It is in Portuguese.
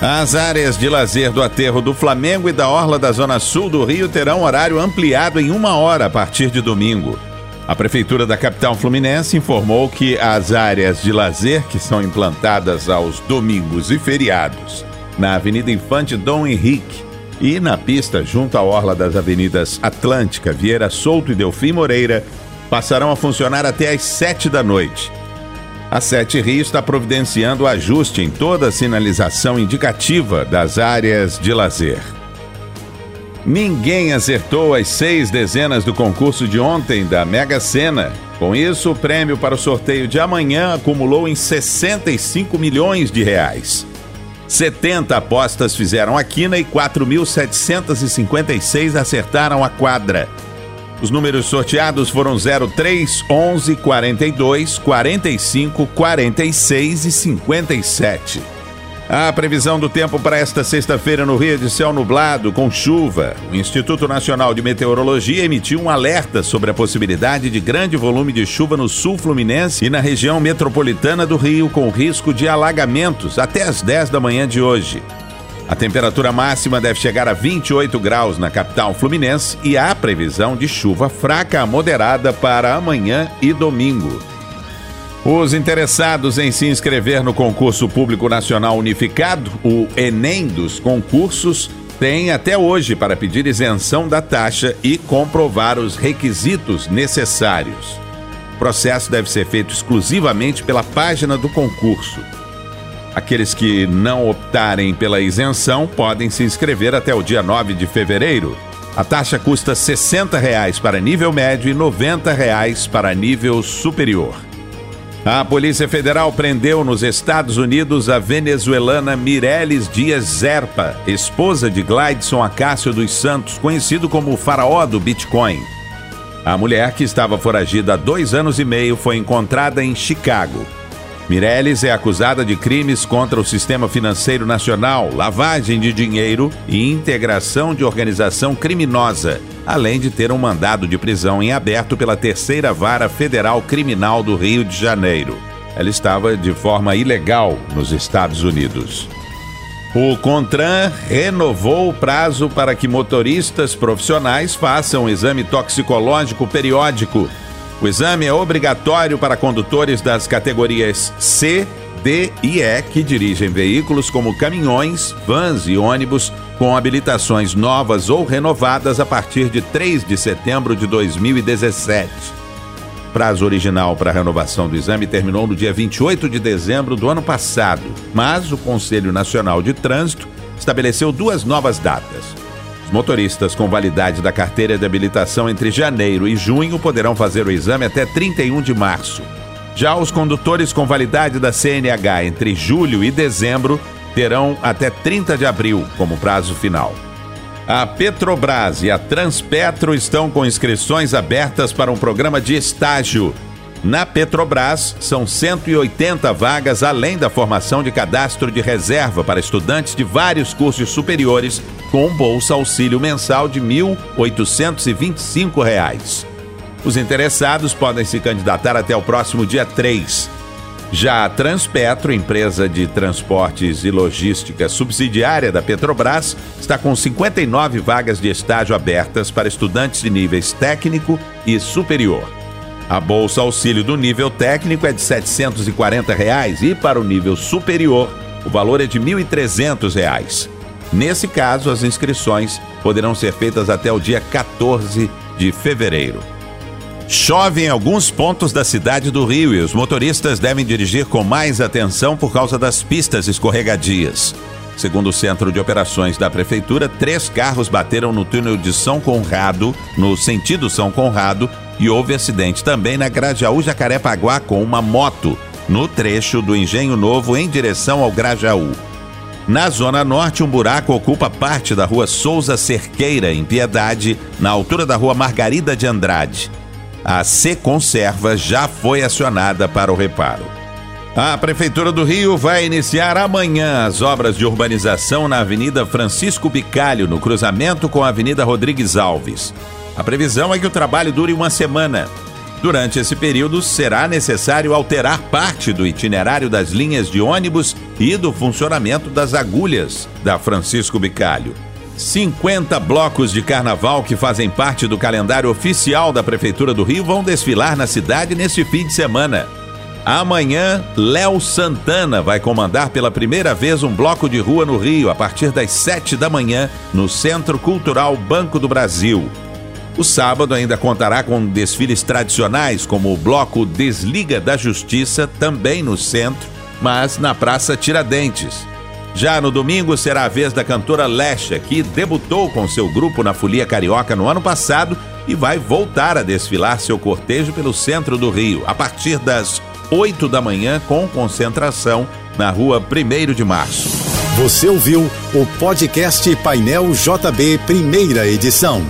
As áreas de lazer do aterro do Flamengo e da Orla da Zona Sul do Rio terão horário ampliado em uma hora a partir de domingo. A Prefeitura da capital fluminense informou que as áreas de lazer que são implantadas aos domingos e feriados na Avenida Infante Dom Henrique e na pista junto à orla das avenidas Atlântica, Vieira Solto e Delfim Moreira passarão a funcionar até às sete da noite. A Sete Rio está providenciando ajuste em toda a sinalização indicativa das áreas de lazer. Ninguém acertou as seis dezenas do concurso de ontem da Mega Sena. Com isso, o prêmio para o sorteio de amanhã acumulou em 65 milhões de reais. 70 apostas fizeram a quina e 4.756 acertaram a quadra. Os números sorteados foram 03, 11, 42, 45, 46 e 57. A previsão do tempo para esta sexta-feira no Rio é de céu nublado, com chuva. O Instituto Nacional de Meteorologia emitiu um alerta sobre a possibilidade de grande volume de chuva no sul fluminense e na região metropolitana do Rio, com risco de alagamentos até as 10 da manhã de hoje. A temperatura máxima deve chegar a 28 graus na capital fluminense e há previsão de chuva fraca a moderada para amanhã e domingo. Os interessados em se inscrever no concurso público nacional unificado, o Enem dos concursos, têm até hoje para pedir isenção da taxa e comprovar os requisitos necessários. O processo deve ser feito exclusivamente pela página do concurso. Aqueles que não optarem pela isenção podem se inscrever até o dia 9 de fevereiro. A taxa custa 60 reais para nível médio e 90 reais para nível superior. A Polícia Federal prendeu nos Estados Unidos a venezuelana Mireles Dias Zerpa, esposa de Glideson Acácio dos Santos, conhecido como o faraó do Bitcoin. A mulher, que estava foragida há dois anos e meio, foi encontrada em Chicago. Mireles é acusada de crimes contra o sistema financeiro nacional, lavagem de dinheiro e integração de organização criminosa, além de ter um mandado de prisão em aberto pela Terceira Vara Federal Criminal do Rio de Janeiro. Ela estava de forma ilegal nos Estados Unidos. O Contran renovou o prazo para que motoristas profissionais façam exame toxicológico periódico o exame é obrigatório para condutores das categorias C, D e E que dirigem veículos como caminhões, vans e ônibus com habilitações novas ou renovadas a partir de 3 de setembro de 2017. Prazo original para a renovação do exame terminou no dia 28 de dezembro do ano passado, mas o Conselho Nacional de Trânsito estabeleceu duas novas datas. Motoristas com validade da carteira de habilitação entre janeiro e junho poderão fazer o exame até 31 de março. Já os condutores com validade da CNH entre julho e dezembro terão até 30 de abril como prazo final. A Petrobras e a Transpetro estão com inscrições abertas para um programa de estágio na Petrobras, são 180 vagas além da formação de cadastro de reserva para estudantes de vários cursos superiores com bolsa auxílio mensal de R$ 1.825. Os interessados podem se candidatar até o próximo dia 3. Já a Transpetro, empresa de transportes e logística subsidiária da Petrobras, está com 59 vagas de estágio abertas para estudantes de níveis técnico e superior. A bolsa auxílio do nível técnico é de 740 reais e para o nível superior, o valor é de R$ 1.300. Nesse caso, as inscrições poderão ser feitas até o dia 14 de fevereiro. Chove em alguns pontos da cidade do Rio e os motoristas devem dirigir com mais atenção por causa das pistas escorregadias. Segundo o Centro de Operações da Prefeitura, três carros bateram no túnel de São Conrado, no sentido São Conrado, e houve acidente também na Grajaú Jacarepaguá com uma moto, no trecho do Engenho Novo em direção ao Grajaú. Na Zona Norte, um buraco ocupa parte da rua Souza Cerqueira, em Piedade, na altura da rua Margarida de Andrade. A C Conserva já foi acionada para o reparo. A Prefeitura do Rio vai iniciar amanhã as obras de urbanização na Avenida Francisco Bicalho, no cruzamento com a Avenida Rodrigues Alves. A previsão é que o trabalho dure uma semana. Durante esse período, será necessário alterar parte do itinerário das linhas de ônibus e do funcionamento das agulhas da Francisco Bicalho. 50 blocos de carnaval que fazem parte do calendário oficial da Prefeitura do Rio vão desfilar na cidade neste fim de semana. Amanhã, Léo Santana vai comandar pela primeira vez um bloco de rua no Rio a partir das 7 da manhã no Centro Cultural Banco do Brasil. O sábado ainda contará com desfiles tradicionais, como o bloco Desliga da Justiça, também no centro, mas na Praça Tiradentes. Já no domingo será a vez da cantora Lesha, que debutou com seu grupo na Folia Carioca no ano passado e vai voltar a desfilar seu cortejo pelo centro do Rio, a partir das 8 da manhã, com concentração na rua 1 de março. Você ouviu o podcast Painel JB, primeira edição.